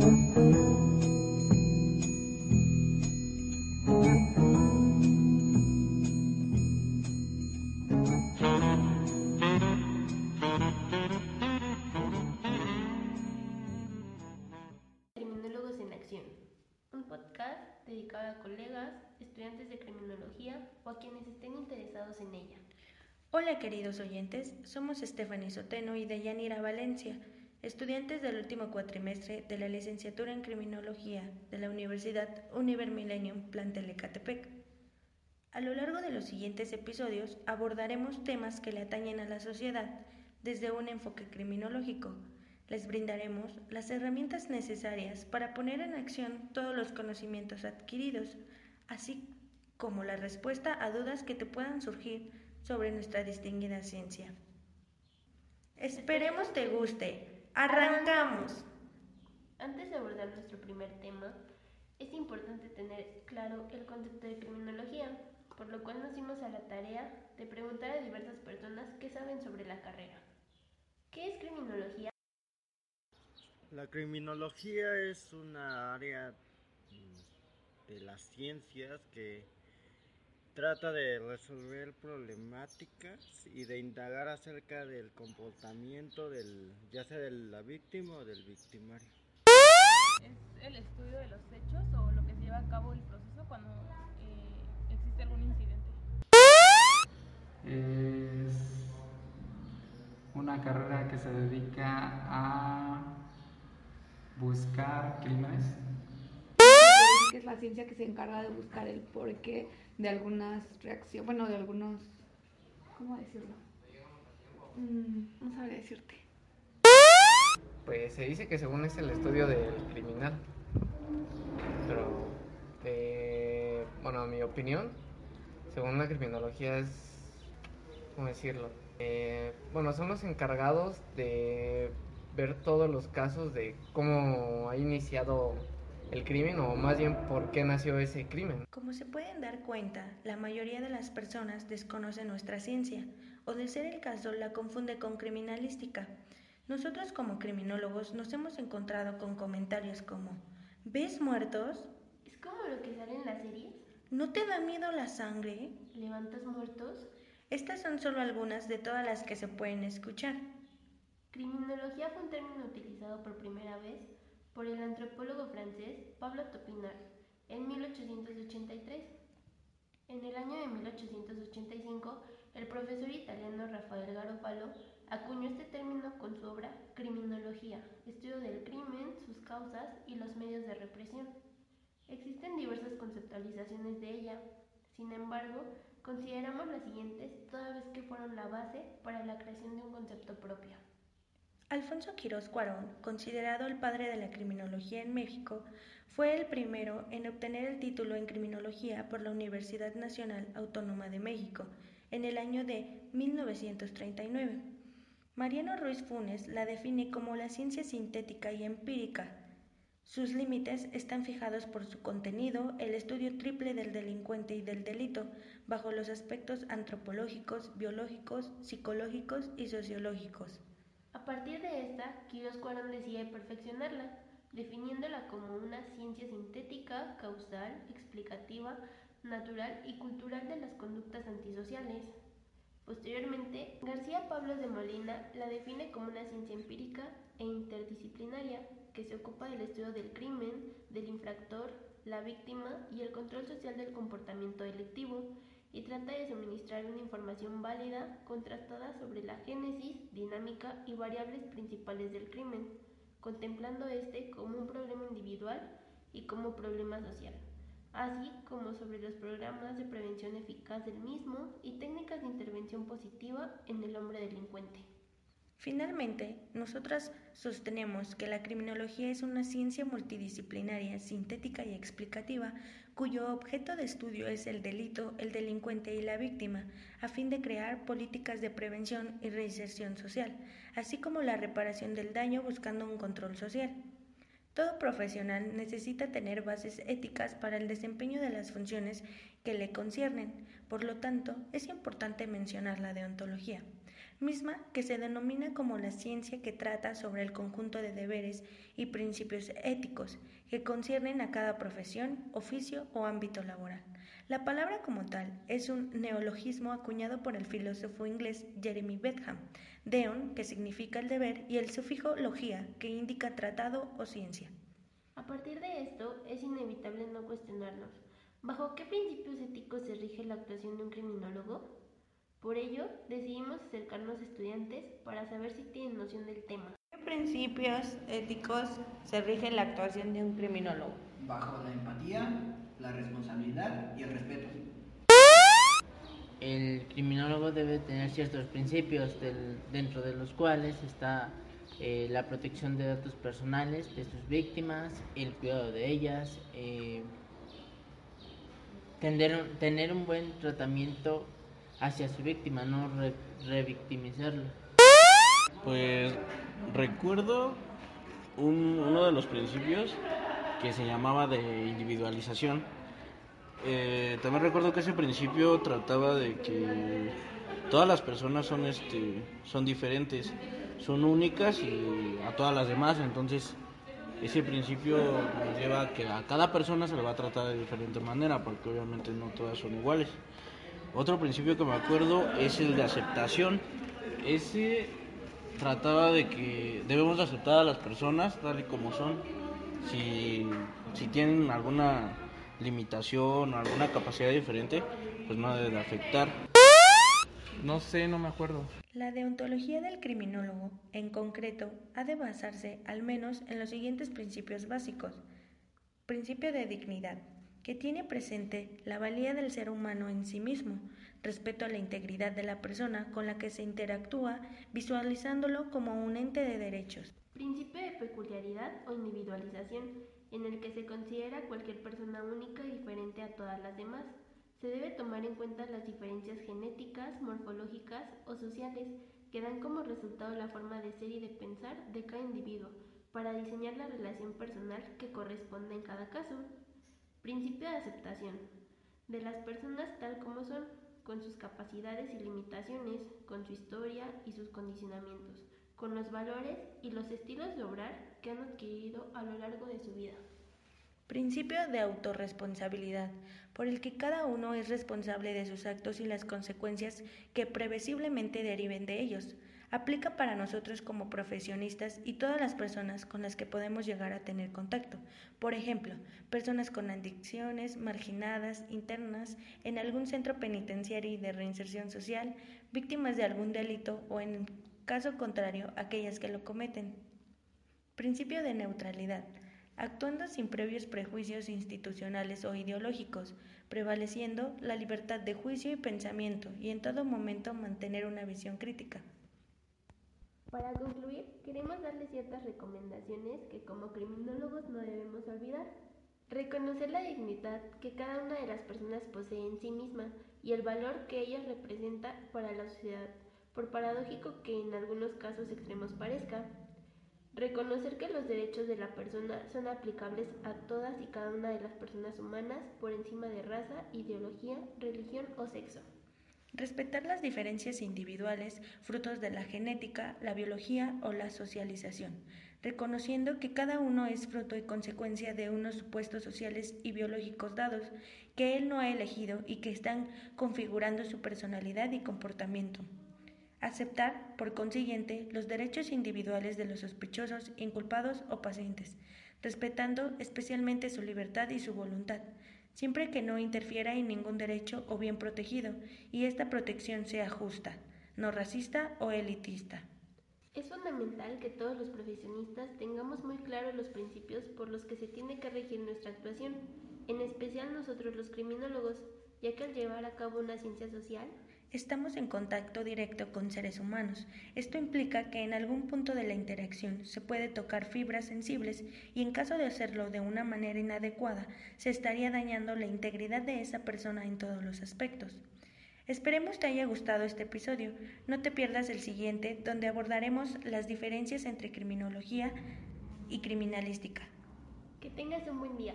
Un podcast dedicado a colegas, estudiantes de criminología o a quienes estén interesados en ella. Hola queridos oyentes, somos Stephanie Soteno y Deyanira Valencia, estudiantes del último cuatrimestre de la licenciatura en Criminología de la Universidad Univer Millennium Plantel Ecatepec. A lo largo de los siguientes episodios abordaremos temas que le atañen a la sociedad desde un enfoque criminológico. Les brindaremos las herramientas necesarias para poner en acción todos los conocimientos adquiridos, así como la respuesta a dudas que te puedan surgir sobre nuestra distinguida ciencia. Esperemos te guste. ¡Arrancamos! Antes de abordar nuestro primer tema, es importante tener claro el concepto de criminología, por lo cual nos dimos a la tarea de preguntar a diversas personas que saben sobre la carrera. ¿Qué es criminología? La criminología es una área mm, de las ciencias que trata de resolver problemáticas y de indagar acerca del comportamiento del ya sea de la víctima o del victimario. es el estudio de los hechos o lo que se lleva a cabo el proceso cuando eh, existe algún incidente. Es una carrera que se dedica a buscar crímenes. Es la ciencia que se encarga de buscar el porqué de algunas reacciones, bueno, de algunos, ¿cómo decirlo? Mm, no sabría decirte. Pues se dice que según es el estudio del criminal. Pero, eh, bueno, a mi opinión, según la criminología es, ¿cómo decirlo? Eh, bueno, son los encargados de ver todos los casos de cómo ha iniciado el crimen o más bien por qué nació ese crimen. Como se pueden dar cuenta, la mayoría de las personas desconocen nuestra ciencia o de ser el caso la confunde con criminalística. Nosotros como criminólogos nos hemos encontrado con comentarios como ¿Ves muertos? ¿Es como lo que sale en las series? ¿No te da miedo la sangre? ¿Levantas muertos? Estas son solo algunas de todas las que se pueden escuchar. Criminología fue un término utilizado por primera vez por el antropólogo francés Pablo Topinard en 1883. En el año de 1885, el profesor italiano Rafael Garofalo acuñó este término con su obra Criminología, estudio del crimen, sus causas y los medios de represión. Existen diversas conceptualizaciones de ella, sin embargo, consideramos las siguientes toda vez que fueron la base para la creación de un concepto propio. Alfonso Quirós Cuarón, considerado el padre de la criminología en México, fue el primero en obtener el título en criminología por la Universidad Nacional Autónoma de México en el año de 1939. Mariano Ruiz Funes la define como la ciencia sintética y empírica. Sus límites están fijados por su contenido, el estudio triple del delincuente y del delito, bajo los aspectos antropológicos, biológicos, psicológicos y sociológicos. A partir de esta, Quirós Cuarón decide perfeccionarla, definiéndola como una ciencia sintética, causal, explicativa, natural y cultural de las conductas antisociales. Posteriormente, García Pablos de Molina la define como una ciencia empírica e interdisciplinaria que se ocupa del estudio del crimen, del infractor, la víctima y el control social del comportamiento delictivo, y trata de suministrar una información válida, contrastada sobre la génesis, dinámica y variables principales del crimen, contemplando este como un problema individual y como problema social, así como sobre los programas de prevención eficaz del mismo y técnicas de intervención positiva en el hombre delincuente. Finalmente, nosotras sostenemos que la criminología es una ciencia multidisciplinaria, sintética y explicativa, cuyo objeto de estudio es el delito, el delincuente y la víctima, a fin de crear políticas de prevención y reinserción social, así como la reparación del daño buscando un control social. Todo profesional necesita tener bases éticas para el desempeño de las funciones que le conciernen, por lo tanto, es importante mencionar la deontología. Misma que se denomina como la ciencia que trata sobre el conjunto de deberes y principios éticos que conciernen a cada profesión, oficio o ámbito laboral. La palabra como tal es un neologismo acuñado por el filósofo inglés Jeremy Bentham, deon, que significa el deber, y el sufijo logía, que indica tratado o ciencia. A partir de esto, es inevitable no cuestionarnos, ¿bajo qué principios éticos se rige la actuación de un criminólogo? Por ello, decidimos acercarnos a estudiantes para saber si tienen noción del tema. ¿Qué principios éticos se rige la actuación de un criminólogo? Bajo la empatía, la responsabilidad y el respeto. El criminólogo debe tener ciertos principios dentro de los cuales está eh, la protección de datos personales de sus víctimas, el cuidado de ellas, eh, tener un buen tratamiento hacia su víctima, no revictimizarlo. Pues recuerdo uno de los principios que se llamaba de individualización. Eh, también recuerdo que ese principio trataba de que todas las personas son, este, son diferentes, son únicas y a todas las demás, entonces ese principio nos lleva a que a cada persona se le va a tratar de diferente manera, porque obviamente no todas son iguales. Otro principio que me acuerdo es el de aceptación. Ese trataba de que debemos aceptar a las personas tal y como son. Si, si tienen alguna limitación o alguna capacidad diferente, pues no debe de afectar. No sé, no me acuerdo. La deontología del criminólogo, en concreto, ha de basarse al menos en los siguientes principios básicos. Principio de dignidad, que tiene presente la valía del ser humano en sí mismo, respeto a la integridad de la persona con la que se interactúa, visualizándolo como un ente de derechos. Principio de peculiaridad o individualización, en el que se considera cualquier persona única y diferente a todas las demás. Se debe tomar en cuenta las diferencias genéticas, morfológicas o sociales que dan como resultado la forma de ser y de pensar de cada individuo, para diseñar la relación personal que corresponde en cada caso. Principio de aceptación de las personas tal como son, con sus capacidades y limitaciones, con su historia y sus condicionamientos, con los valores y los estilos de obrar que han adquirido a lo largo de su vida. Principio de autorresponsabilidad, por el que cada uno es responsable de sus actos y las consecuencias que previsiblemente deriven de ellos aplica para nosotros como profesionistas y todas las personas con las que podemos llegar a tener contacto. Por ejemplo, personas con adicciones, marginadas, internas, en algún centro penitenciario y de reinserción social, víctimas de algún delito o en caso contrario, aquellas que lo cometen. Principio de neutralidad. Actuando sin previos prejuicios institucionales o ideológicos, prevaleciendo la libertad de juicio y pensamiento y en todo momento mantener una visión crítica. Para concluir, queremos darle ciertas recomendaciones que como criminólogos no debemos olvidar. Reconocer la dignidad que cada una de las personas posee en sí misma y el valor que ella representa para la sociedad, por paradójico que en algunos casos extremos parezca. Reconocer que los derechos de la persona son aplicables a todas y cada una de las personas humanas por encima de raza, ideología, religión o sexo. Respetar las diferencias individuales, frutos de la genética, la biología o la socialización, reconociendo que cada uno es fruto y consecuencia de unos supuestos sociales y biológicos dados que él no ha elegido y que están configurando su personalidad y comportamiento. Aceptar, por consiguiente, los derechos individuales de los sospechosos, inculpados o pacientes, respetando especialmente su libertad y su voluntad, siempre que no interfiera en ningún derecho o bien protegido y esta protección sea justa, no racista o elitista. Es fundamental que todos los profesionistas tengamos muy claros los principios por los que se tiene que regir nuestra actuación, en especial nosotros los criminólogos, ya que al llevar a cabo una ciencia social, Estamos en contacto directo con seres humanos. Esto implica que en algún punto de la interacción se puede tocar fibras sensibles y en caso de hacerlo de una manera inadecuada, se estaría dañando la integridad de esa persona en todos los aspectos. Esperemos te haya gustado este episodio. No te pierdas el siguiente, donde abordaremos las diferencias entre criminología y criminalística. Que tengas un buen día.